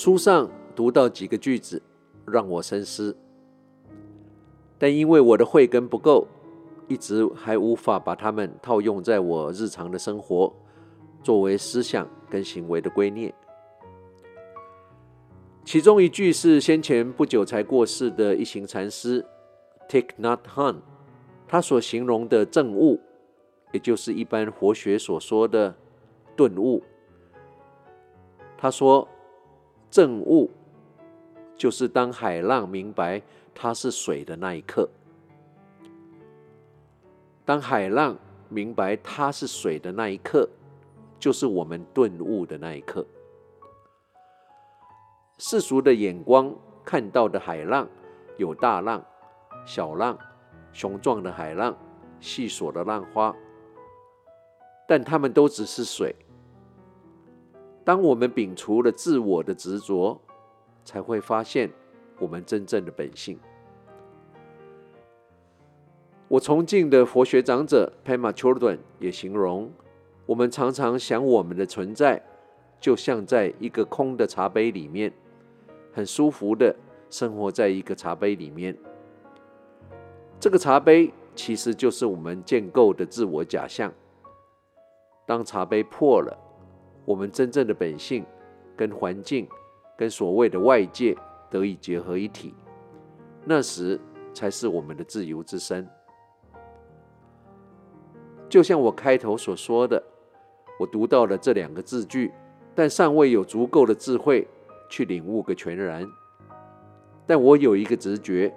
书上读到几个句子，让我深思，但因为我的慧根不够，一直还无法把它们套用在我日常的生活，作为思想跟行为的观念。其中一句是先前不久才过世的一行禅师 Thich Nhat Han 他所形容的证悟，也就是一般佛学所说的顿悟。他说，证悟就是当海浪明白它是水的那一刻。当海浪明白它是水的那一刻，就是我们顿悟的那一刻。世俗的眼光看到的海浪，有大浪、小浪、雄壮的海浪、细琐的浪花，但它们都只是水。当我们摒除了自我的执着，才会发现我们真正的本性。我崇敬的佛学长者 Pema Chodron 也形容，我们常常想我们的存在，就像在一个空的茶杯里面。很舒服的生活在一个茶杯里面，这个茶杯其实就是我们建构的自我假象。当茶杯破了，我们真正的本性跟环境、跟所谓的外界得以结合一体，那时才是我们的自由之身。就像我开头所说的，我读到了这两个字句，但尚未有足够的智慧。去领悟个全然，但我有一个直觉，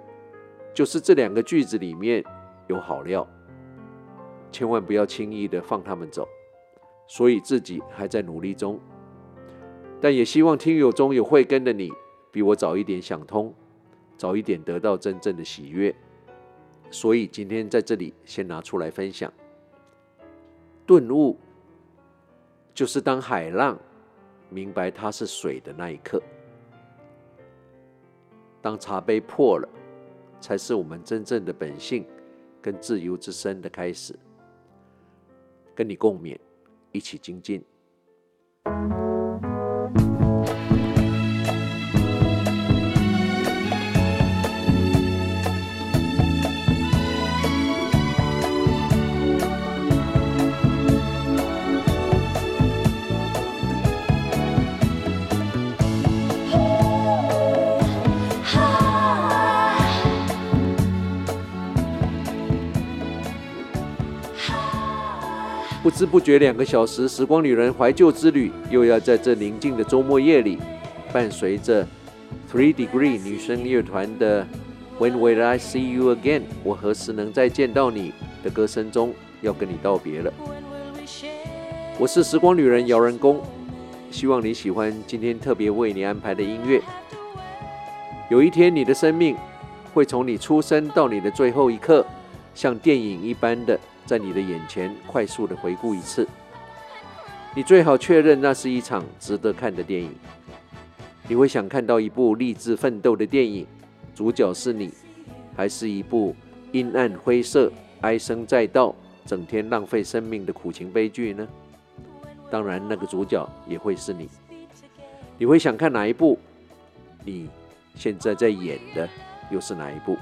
就是这两个句子里面有好料，千万不要轻易的放他们走。所以自己还在努力中，但也希望听友中有慧根的你，比我早一点想通，早一点得到真正的喜悦。所以今天在这里先拿出来分享，顿悟就是当海浪。明白它是水的那一刻，当茶杯破了，才是我们真正的本性跟自由之身的开始。跟你共勉，一起精进。不知不觉，两个小时时光旅人怀旧之旅又要在这宁静的周末夜里，伴随着 Three Degree 女声乐团的 When Will I See You Again？我何时能再见到你的歌声中，要跟你道别了。我是时光旅人姚仁恭，希望你喜欢今天特别为你安排的音乐。有一天，你的生命会从你出生到你的最后一刻，像电影一般的。在你的眼前快速的回顾一次，你最好确认那是一场值得看的电影。你会想看到一部励志奋斗的电影，主角是你，还是一部阴暗灰色、唉声载道、整天浪费生命的苦情悲剧呢？当然，那个主角也会是你。你会想看哪一部？你现在在演的又是哪一部？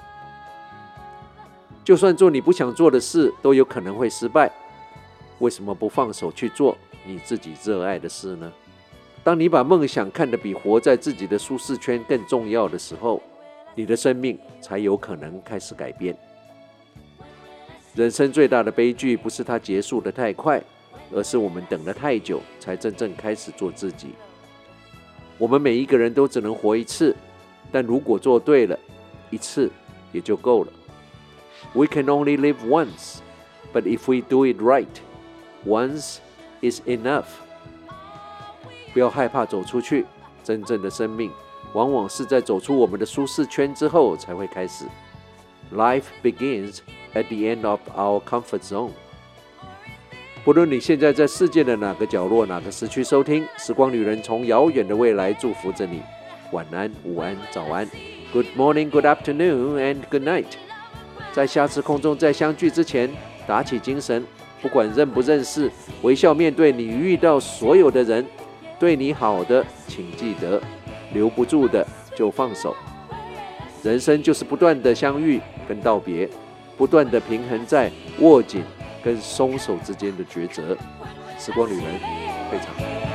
就算做你不想做的事，都有可能会失败。为什么不放手去做你自己热爱的事呢？当你把梦想看得比活在自己的舒适圈更重要的时候，你的生命才有可能开始改变。人生最大的悲剧不是它结束得太快，而是我们等了太久才真正开始做自己。我们每一个人都只能活一次，但如果做对了，一次也就够了。We can only live once, but if we do it right, once is enough. 不要害怕走出去，真正的生命往往是在走出我们的舒适圈之后才会开始。Life begins at the end of our comfort zone. 不论你现在在世界的哪个角落、哪个时区收听，时光旅人从遥远的未来祝福着你。晚安、午安、早安。Good morning, good afternoon, and good night. 在下次空中再相聚之前，打起精神，不管认不认识，微笑面对你遇到所有的人。对你好的，请记得留不住的就放手。人生就是不断的相遇跟道别，不断的平衡在握紧跟松手之间的抉择。时光旅人，非常。